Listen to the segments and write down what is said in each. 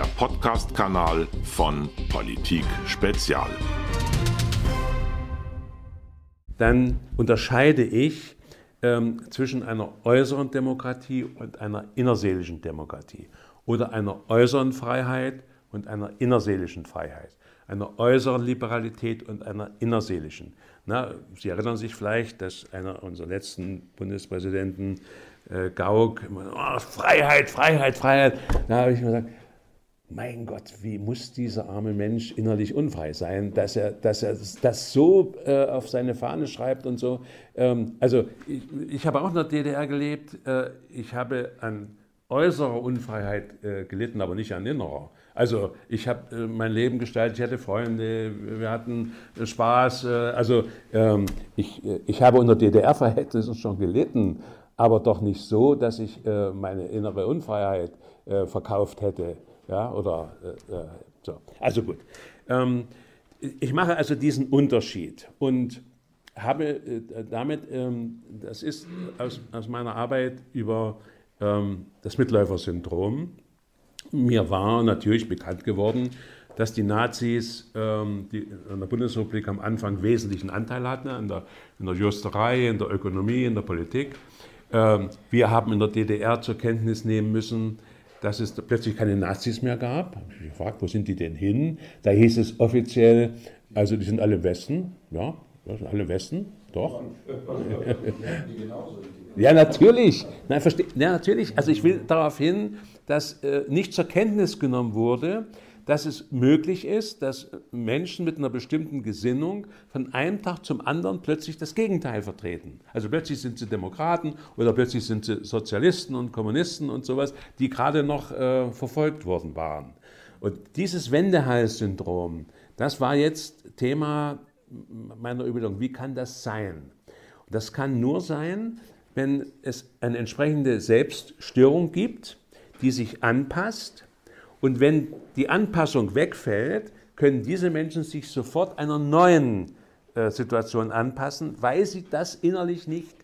der Podcast-Kanal von Politik Spezial. Dann unterscheide ich ähm, zwischen einer äußeren Demokratie und einer innerseelischen Demokratie oder einer äußeren Freiheit und einer innerseelischen Freiheit, einer äußeren Liberalität und einer innerseelischen. Na, Sie erinnern sich vielleicht, dass einer unserer letzten Bundespräsidenten, äh, Gauck, immer, oh, Freiheit, Freiheit, Freiheit. Da habe ich mir gesagt, mein Gott, wie muss dieser arme Mensch innerlich unfrei sein, dass er, dass er das so äh, auf seine Fahne schreibt und so. Ähm, also ich, ich, habe auch in der DDR gelebt. Äh, ich habe an äußerer Unfreiheit äh, gelitten, aber nicht an innerer. Also ich habe äh, mein Leben gestaltet, ich hatte Freunde, wir hatten äh, Spaß. Äh, also ähm, ich, ich habe unter DDR-Verhältnissen schon gelitten, aber doch nicht so, dass ich meine innere Unfreiheit verkauft hätte. Ja, oder so. Also gut. Ähm, ich mache also diesen Unterschied und habe damit, ähm, das ist aus, aus meiner Arbeit über das Mitläufersyndrom, mir war natürlich bekannt geworden, dass die Nazis ähm, die in der Bundesrepublik am Anfang wesentlichen Anteil hatten in der, in der Justerei, in der Ökonomie, in der Politik. Ähm, wir haben in der DDR zur Kenntnis nehmen müssen, dass es plötzlich keine Nazis mehr gab. Ich habe gefragt, wo sind die denn hin? Da hieß es offiziell, also die sind alle Westen. Ja, sind alle Westen, doch. ja, natürlich. Nein, verste ja, natürlich. Also ich will darauf hin, dass äh, nicht zur Kenntnis genommen wurde, dass es möglich ist, dass Menschen mit einer bestimmten Gesinnung von einem Tag zum anderen plötzlich das Gegenteil vertreten. Also plötzlich sind sie Demokraten oder plötzlich sind sie Sozialisten und Kommunisten und sowas, die gerade noch äh, verfolgt worden waren. Und dieses Wendehals-Syndrom, das war jetzt Thema meiner Überlegung. Wie kann das sein? Das kann nur sein, wenn es eine entsprechende Selbststörung gibt, die sich anpasst. Und wenn die Anpassung wegfällt, können diese Menschen sich sofort einer neuen äh, Situation anpassen, weil sie das innerlich nicht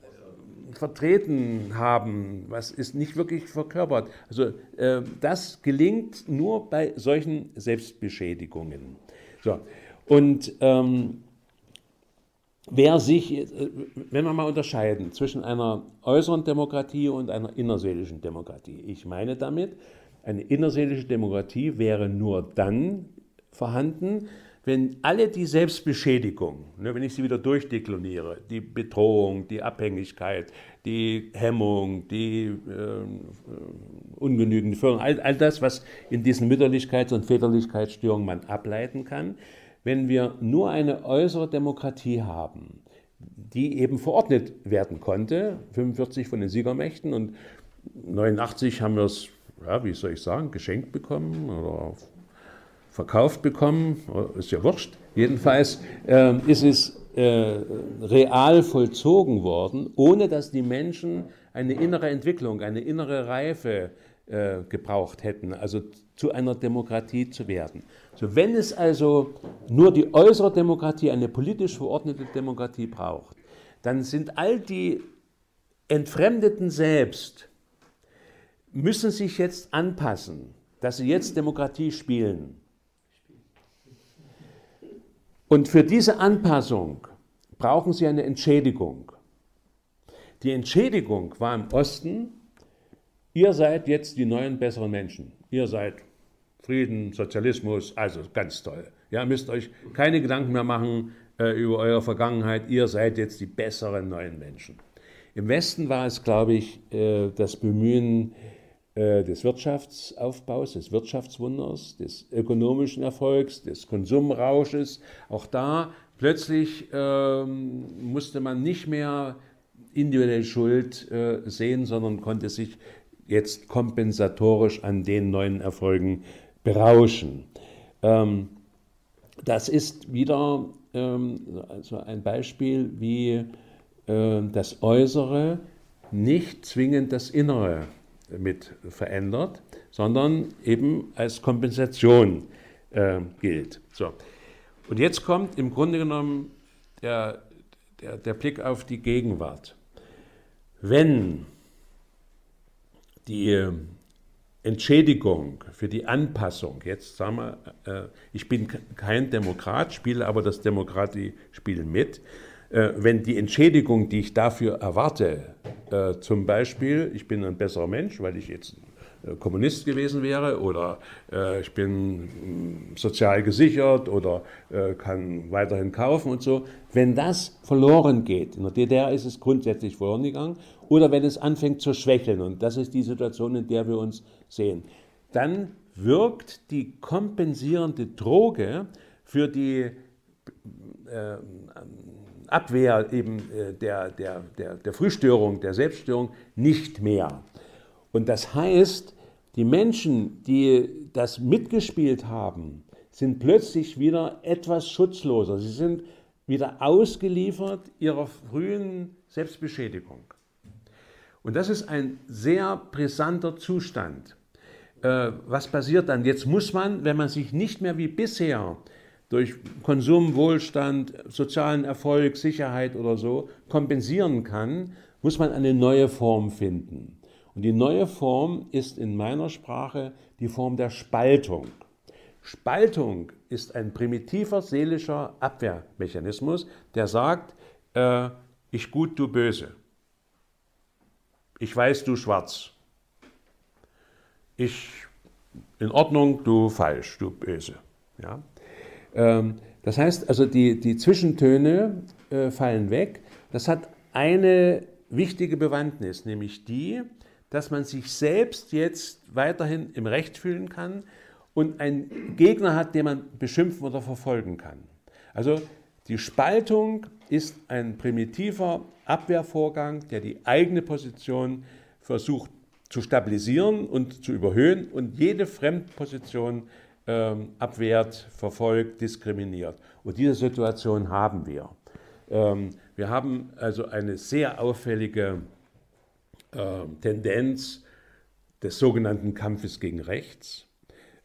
äh, vertreten haben, was ist nicht wirklich verkörpert. Also äh, das gelingt nur bei solchen Selbstbeschädigungen. So. Und ähm, wer sich, äh, wenn wir mal unterscheiden zwischen einer äußeren Demokratie und einer innerseelischen Demokratie. Ich meine damit, eine innerseelische Demokratie wäre nur dann vorhanden, wenn alle die Selbstbeschädigung, ne, wenn ich sie wieder durchdekloniere, die Bedrohung, die Abhängigkeit, die Hemmung, die äh, ungenügende Förderung, all, all das, was in diesen Mütterlichkeits- und Väterlichkeitsstörungen man ableiten kann, wenn wir nur eine äußere Demokratie haben, die eben verordnet werden konnte, 45 von den Siegermächten und 89 haben wir es, ja, wie soll ich sagen, geschenkt bekommen oder verkauft bekommen, ist ja wurscht. Jedenfalls äh, ist es äh, real vollzogen worden, ohne dass die Menschen eine innere Entwicklung, eine innere Reife äh, gebraucht hätten, also zu einer Demokratie zu werden. So, wenn es also nur die äußere Demokratie, eine politisch verordnete Demokratie braucht, dann sind all die Entfremdeten selbst, müssen sich jetzt anpassen, dass sie jetzt Demokratie spielen. Und für diese Anpassung brauchen sie eine Entschädigung. Die Entschädigung war im Osten Ihr seid jetzt die neuen besseren Menschen. Ihr seid Frieden, Sozialismus, also ganz toll. Ja, müsst euch keine Gedanken mehr machen äh, über eure Vergangenheit. Ihr seid jetzt die besseren neuen Menschen. Im Westen war es, glaube ich, äh, das Bemühen des Wirtschaftsaufbaus, des Wirtschaftswunders, des ökonomischen Erfolgs, des Konsumrausches. Auch da plötzlich ähm, musste man nicht mehr individuelle Schuld äh, sehen, sondern konnte sich jetzt kompensatorisch an den neuen Erfolgen berauschen. Ähm, das ist wieder ähm, also ein Beispiel, wie äh, das Äußere nicht zwingend das Innere mit verändert, sondern eben als Kompensation äh, gilt. So. Und jetzt kommt im Grunde genommen der, der, der Blick auf die Gegenwart. Wenn die Entschädigung, für die Anpassung, jetzt sagen wir, äh, ich bin kein Demokrat, spiele aber das Demokratiespiel mit, äh, wenn die Entschädigung, die ich dafür erwarte, äh, zum Beispiel, ich bin ein besserer Mensch, weil ich jetzt Kommunist gewesen wäre oder äh, ich bin mm, sozial gesichert oder äh, kann weiterhin kaufen und so. Wenn das verloren geht, in der DDR ist es grundsätzlich verloren gegangen, oder wenn es anfängt zu schwächeln, und das ist die Situation, in der wir uns sehen, dann wirkt die kompensierende Droge für die äh, Abwehr eben äh, der, der, der, der Frühstörung, der Selbststörung nicht mehr. Und das heißt, die Menschen, die das mitgespielt haben, sind plötzlich wieder etwas schutzloser. Sie sind wieder ausgeliefert ihrer frühen Selbstbeschädigung. Und das ist ein sehr brisanter Zustand. Äh, was passiert dann? Jetzt muss man, wenn man sich nicht mehr wie bisher durch Konsum, Wohlstand, sozialen Erfolg, Sicherheit oder so kompensieren kann, muss man eine neue Form finden. Und die neue Form ist in meiner Sprache die Form der Spaltung. Spaltung ist ein primitiver seelischer Abwehrmechanismus, der sagt, äh, ich gut, du böse. Ich weiß, du schwarz. Ich in Ordnung, du falsch, du böse. Ja? Ähm, das heißt also, die, die Zwischentöne äh, fallen weg. Das hat eine wichtige Bewandtnis, nämlich die, dass man sich selbst jetzt weiterhin im Recht fühlen kann und einen Gegner hat, den man beschimpfen oder verfolgen kann. Also die Spaltung ist ein primitiver Abwehrvorgang, der die eigene Position versucht zu stabilisieren und zu überhöhen und jede Fremdposition ähm, abwehrt, verfolgt, diskriminiert. Und diese Situation haben wir. Ähm, wir haben also eine sehr auffällige äh, Tendenz des sogenannten Kampfes gegen rechts.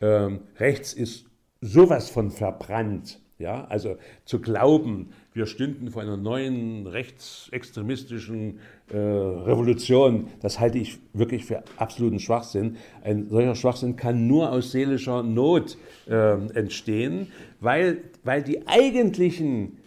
Ähm, rechts ist sowas von verbrannt. Ja, also zu glauben, wir stünden vor einer neuen rechtsextremistischen Revolution, das halte ich wirklich für absoluten Schwachsinn. Ein solcher Schwachsinn kann nur aus seelischer Not äh, entstehen, weil, weil die eigentlichen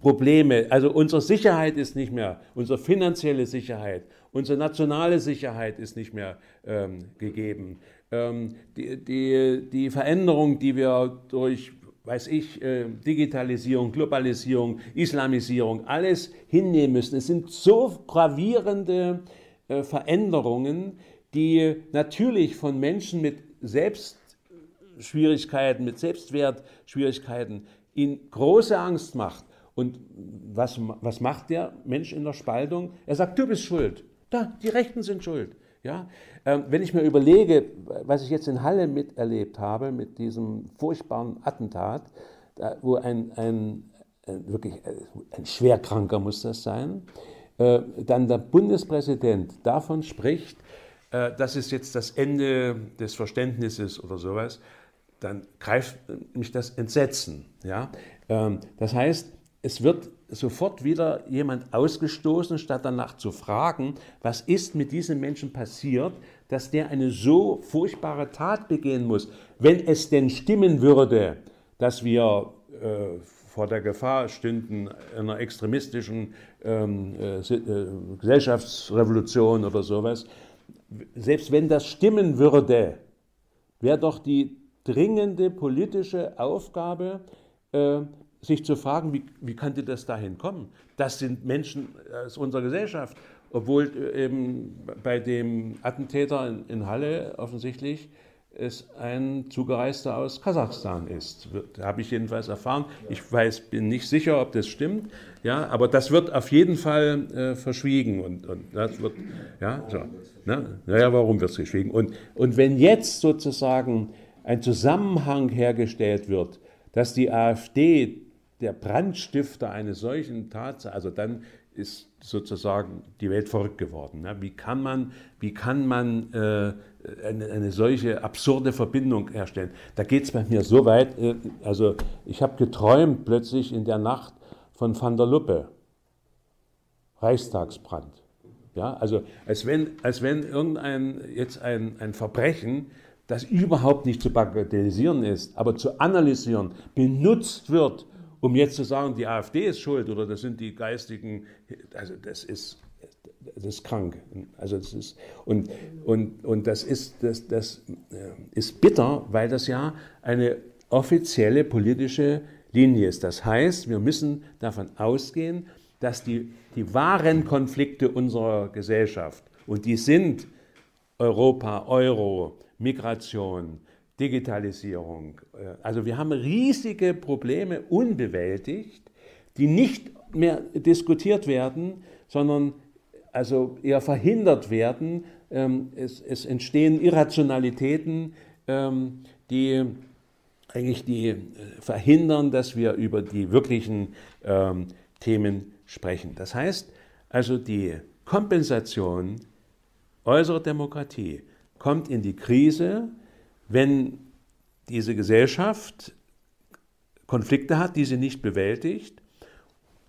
Probleme, also unsere Sicherheit ist nicht mehr, unsere finanzielle Sicherheit, Unsere nationale Sicherheit ist nicht mehr ähm, gegeben. Ähm, die, die, die Veränderung, die wir durch weiß ich, äh, Digitalisierung, Globalisierung, Islamisierung, alles hinnehmen müssen. Es sind so gravierende äh, Veränderungen, die natürlich von Menschen mit Selbstschwierigkeiten, mit Selbstwertschwierigkeiten ihnen große Angst macht. Und was, was macht der Mensch in der Spaltung? Er sagt, du bist schuld. Da, die Rechten sind schuld. Ja? Ähm, wenn ich mir überlege, was ich jetzt in Halle miterlebt habe, mit diesem furchtbaren Attentat, da, wo ein, ein, ein, wirklich äh, ein Schwerkranker muss das sein, äh, dann der Bundespräsident davon spricht, äh, das ist jetzt das Ende des Verständnisses oder sowas, dann greift mich das Entsetzen. Ja? Ähm, das heißt, es wird sofort wieder jemand ausgestoßen, statt danach zu fragen, was ist mit diesem Menschen passiert, dass der eine so furchtbare Tat begehen muss. Wenn es denn stimmen würde, dass wir äh, vor der Gefahr stünden einer extremistischen ähm, äh, äh, Gesellschaftsrevolution oder sowas, selbst wenn das stimmen würde, wäre doch die dringende politische Aufgabe, äh, sich zu fragen, wie, wie könnte das dahin kommen? Das sind Menschen aus unserer Gesellschaft, obwohl äh, eben bei dem Attentäter in, in Halle offensichtlich es ein Zugereister aus Kasachstan ist. Habe ich jedenfalls erfahren. Ich weiß, bin nicht sicher, ob das stimmt. Ja, aber das wird auf jeden Fall äh, verschwiegen und, und das wird, ja, so. Ne? Naja, warum wird es verschwiegen? Und, und wenn jetzt sozusagen ein Zusammenhang hergestellt wird, dass die AfD der Brandstifter eines solchen Tatsache, also dann ist sozusagen die Welt verrückt geworden. Ne? Wie kann man, wie kann man äh, eine, eine, solche absurde Verbindung herstellen? Da geht es bei mir so weit, äh, also ich habe geträumt plötzlich in der Nacht von Van der Luppe, Reichstagsbrand. Ja, also als wenn, als wenn irgendein jetzt ein, ein Verbrechen, das überhaupt nicht zu bagatellisieren ist, aber zu analysieren, benutzt wird, um jetzt zu sagen, die AfD ist schuld oder das sind die geistigen, also das ist, das ist krank. Also das ist, und, und, und das, ist, das, das äh, ist bitter, weil das ja eine offizielle politische Linie ist. Das heißt, wir müssen davon ausgehen, dass die, die wahren Konflikte unserer Gesellschaft, und die sind Europa, Euro, Migration, Digitalisierung, äh, also wir haben riesige Probleme unbewältigt, die nicht mehr diskutiert werden, sondern also eher verhindert werden. Ähm, es, es entstehen Irrationalitäten, ähm, die eigentlich die äh, verhindern, dass wir über die wirklichen ähm, Themen sprechen. Das heißt also, die Kompensation äußerer Demokratie kommt in die Krise, wenn diese Gesellschaft Konflikte hat, die sie nicht bewältigt.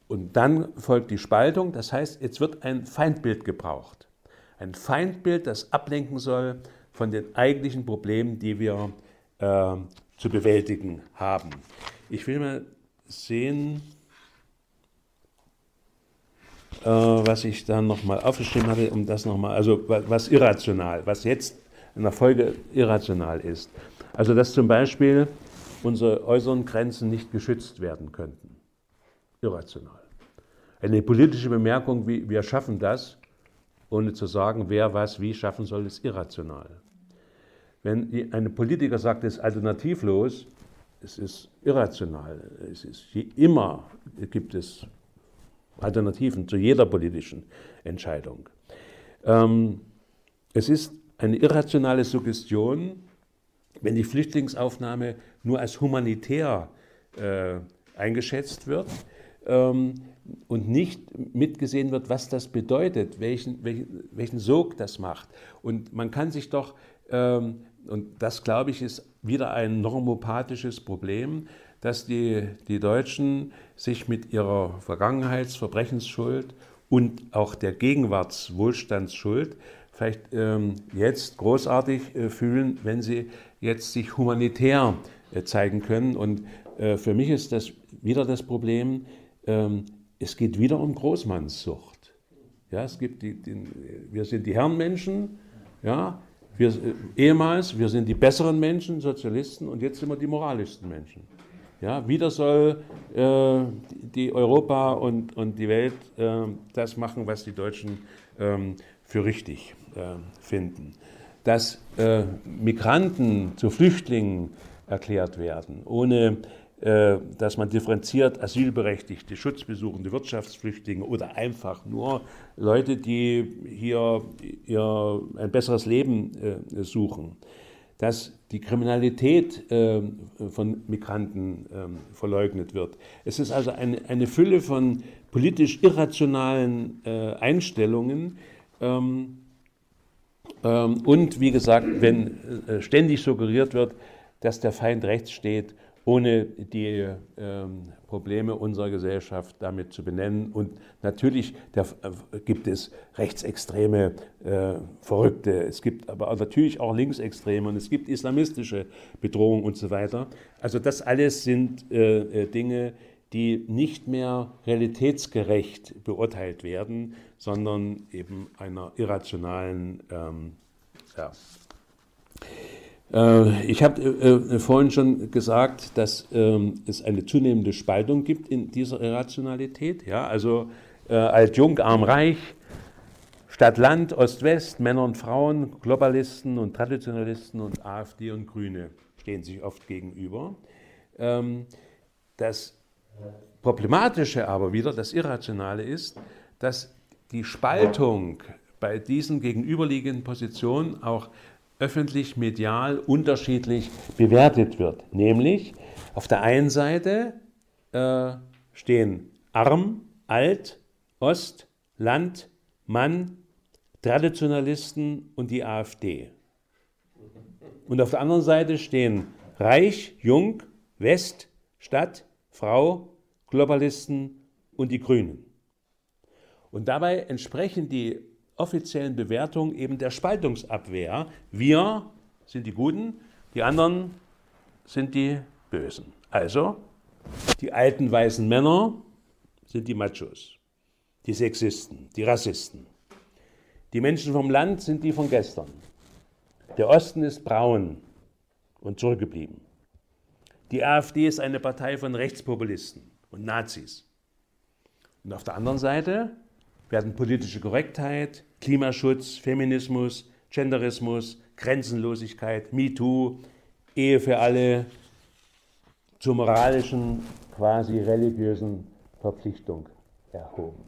Und dann folgt die Spaltung. Das heißt, jetzt wird ein Feindbild gebraucht. Ein Feindbild, das ablenken soll von den eigentlichen Problemen, die wir äh, zu bewältigen haben. Ich will mal sehen, äh, was ich dann nochmal aufgeschrieben hatte, um das nochmal, also was irrational, was jetzt in der Folge irrational ist. Also dass zum Beispiel unsere äußeren Grenzen nicht geschützt werden könnten. Irrational. Eine politische Bemerkung wie wir schaffen das, ohne zu sagen, wer was wie schaffen soll, ist irrational. Wenn ein Politiker sagt, es ist alternativlos, es ist irrational. Es ist immer gibt es Alternativen zu jeder politischen Entscheidung. Ähm, es ist eine irrationale Suggestion, wenn die Flüchtlingsaufnahme nur als humanitär äh, eingeschätzt wird ähm, und nicht mitgesehen wird, was das bedeutet, welchen, welchen, welchen Sog das macht. Und man kann sich doch ähm, und das, glaube ich, ist wieder ein normopathisches Problem, dass die, die Deutschen sich mit ihrer Vergangenheitsverbrechensschuld und auch der Gegenwartswohlstandsschuld vielleicht ähm, jetzt großartig äh, fühlen, wenn sie jetzt sich humanitär äh, zeigen können. Und äh, für mich ist das wieder das Problem, ähm, es geht wieder um Großmannssucht. Ja, es gibt die, die, wir sind die Herrenmenschen, ja, wir, äh, ehemals, wir sind die besseren Menschen, Sozialisten, und jetzt sind wir die moralischsten Menschen. Ja, wieder soll äh, die Europa und, und die Welt äh, das machen, was die Deutschen ähm, für richtig finden. Dass äh, Migranten zu Flüchtlingen erklärt werden, ohne äh, dass man differenziert Asylberechtigte, Schutzbesuchende, Wirtschaftsflüchtlinge oder einfach nur Leute, die hier ihr ein besseres Leben äh, suchen, dass die Kriminalität äh, von Migranten ähm, verleugnet wird. Es ist also eine, eine Fülle von politisch irrationalen Einstellungen. Ähm, und wie gesagt, wenn ständig suggeriert wird, dass der Feind rechts steht ohne die ähm, Probleme unserer Gesellschaft damit zu benennen. Und natürlich äh, gibt es rechtsextreme äh, Verrückte, es gibt aber natürlich auch linksextreme und es gibt islamistische Bedrohungen und so weiter. Also das alles sind äh, äh Dinge, die nicht mehr realitätsgerecht beurteilt werden, sondern eben einer irrationalen ähm, ja, äh, ich habe äh, äh, vorhin schon gesagt, dass ähm, es eine zunehmende Spaltung gibt in dieser Irrationalität. Ja? Also alt-jung, arm-reich, Stadt-Land, Ost-West, Männer und Frauen, Globalisten und Traditionalisten und AfD und Grüne stehen sich oft gegenüber. Ähm, das Problematische aber wieder, das Irrationale ist, dass die Spaltung bei diesen gegenüberliegenden Positionen auch öffentlich medial unterschiedlich bewertet wird. Nämlich auf der einen Seite äh, stehen Arm, Alt, Ost, Land, Mann, Traditionalisten und die AfD. Und auf der anderen Seite stehen Reich, Jung, West, Stadt, Frau, Globalisten und die Grünen. Und dabei entsprechen die offiziellen Bewertung eben der Spaltungsabwehr. Wir sind die Guten, die anderen sind die Bösen. Also, die alten weißen Männer sind die Machos, die Sexisten, die Rassisten. Die Menschen vom Land sind die von gestern. Der Osten ist braun und zurückgeblieben. Die AfD ist eine Partei von Rechtspopulisten und Nazis. Und auf der anderen Seite werden politische Korrektheit, Klimaschutz, Feminismus, Genderismus, Grenzenlosigkeit, MeToo, Ehe für alle zur moralischen, quasi religiösen Verpflichtung erhoben.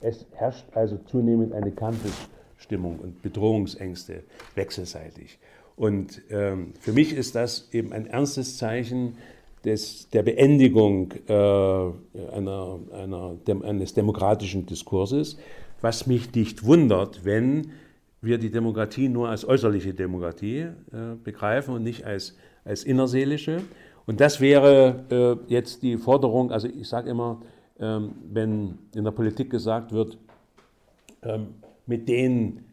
Es herrscht also zunehmend eine Kampfesstimmung und Bedrohungsängste wechselseitig. Und ähm, für mich ist das eben ein ernstes Zeichen des, der Beendigung äh, einer, einer, dem, eines demokratischen Diskurses, was mich nicht wundert, wenn wir die Demokratie nur als äußerliche Demokratie äh, begreifen und nicht als, als innerseelische. Und das wäre äh, jetzt die Forderung, also ich sage immer, ähm, wenn in der Politik gesagt wird, ähm, mit denen,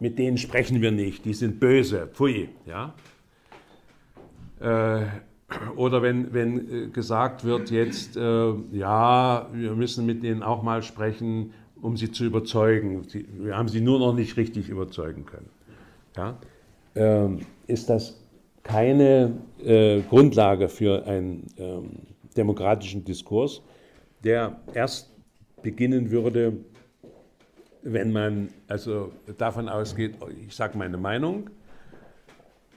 mit denen sprechen wir nicht, die sind böse, pfui. Ja? Äh, oder wenn, wenn äh, gesagt wird jetzt, äh, ja, wir müssen mit denen auch mal sprechen, um sie zu überzeugen. Wir haben sie nur noch nicht richtig überzeugen können. Ja? Ähm, ist das keine Grundlage für einen ähm, demokratischen Diskurs, der erst beginnen würde, wenn man also davon ausgeht, ich sage meine Meinung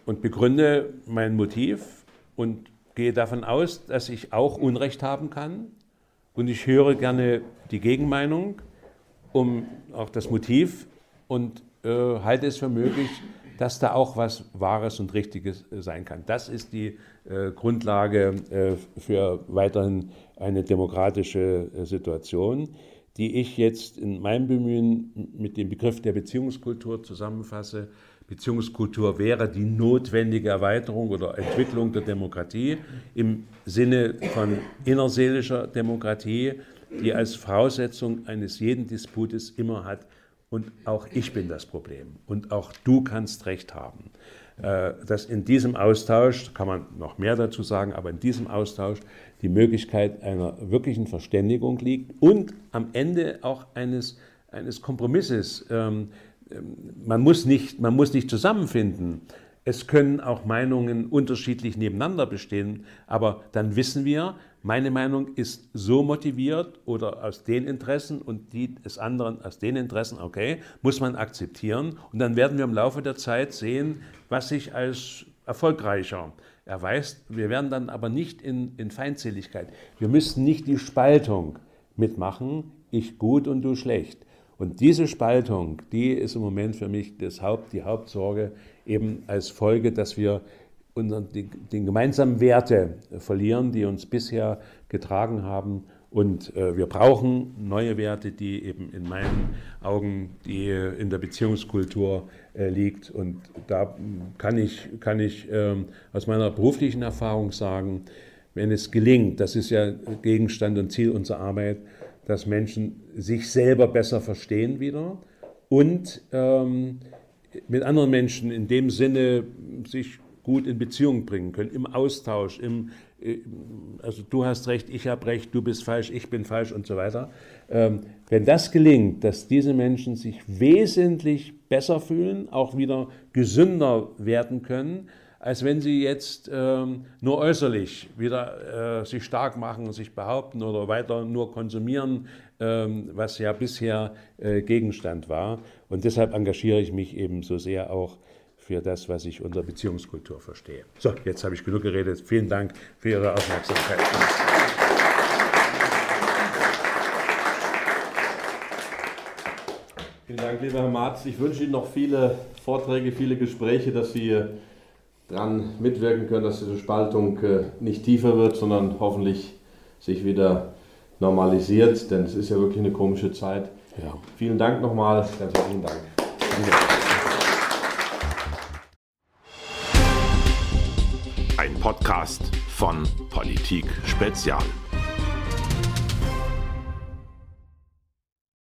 und begründe mein Motiv und gehe davon aus, dass ich auch Unrecht haben kann und ich höre gerne die Gegenmeinung um auch das Motiv und äh, halte es für möglich, dass da auch was Wahres und Richtiges äh, sein kann. Das ist die äh, Grundlage äh, für weiterhin eine demokratische äh, Situation, die ich jetzt in meinem Bemühen mit dem Begriff der Beziehungskultur zusammenfasse. Beziehungskultur wäre die notwendige Erweiterung oder Entwicklung der Demokratie im Sinne von innerseelischer Demokratie, die als Voraussetzung eines jeden Disputes immer hat, und auch ich bin das Problem und auch du kannst recht haben. Äh, dass in diesem Austausch, kann man noch mehr dazu sagen, aber in diesem Austausch die Möglichkeit einer wirklichen Verständigung liegt und am Ende auch eines, eines Kompromisses. Ähm, ähm, man muss, nicht, man muss nicht zusammenfinden. Es können auch Meinungen unterschiedlich nebeneinander bestehen, aber dann wissen wir, meine Meinung ist so motiviert oder aus den Interessen und die des anderen aus den Interessen, okay, muss man akzeptieren. Und dann werden wir im Laufe der Zeit sehen, was sich als erfolgreicher erweist. Wir werden dann aber nicht in, in Feindseligkeit. Wir müssen nicht die Spaltung mitmachen, ich gut und du schlecht. Und diese Spaltung, die ist im Moment für mich das Haupt, die Hauptsorge, eben als Folge, dass wir unseren, die, den gemeinsamen Werte verlieren, die uns bisher getragen haben. Und äh, wir brauchen neue Werte, die eben in meinen Augen die in der Beziehungskultur äh, liegt. Und da kann ich, kann ich äh, aus meiner beruflichen Erfahrung sagen, wenn es gelingt, das ist ja Gegenstand und Ziel unserer Arbeit, dass Menschen sich selber besser verstehen wieder und ähm, mit anderen Menschen in dem Sinne sich gut in Beziehung bringen können, im Austausch, im, also du hast recht, ich habe recht, du bist falsch, ich bin falsch und so weiter. Ähm, wenn das gelingt, dass diese Menschen sich wesentlich besser fühlen, auch wieder gesünder werden können, als wenn sie jetzt ähm, nur äußerlich wieder äh, sich stark machen, sich behaupten oder weiter nur konsumieren, ähm, was ja bisher äh, Gegenstand war. Und deshalb engagiere ich mich eben so sehr auch für das, was ich unter Beziehungskultur verstehe. So, jetzt habe ich genug geredet. Vielen Dank für Ihre Aufmerksamkeit. Vielen Dank, lieber Herr Marz. Ich wünsche Ihnen noch viele Vorträge, viele Gespräche, dass Sie daran mitwirken können, dass diese Spaltung äh, nicht tiefer wird, sondern hoffentlich sich wieder normalisiert, denn es ist ja wirklich eine komische Zeit. Ja. Vielen Dank nochmal, ganz herzlichen Dank. Danke. Podcast von Politik Spezial.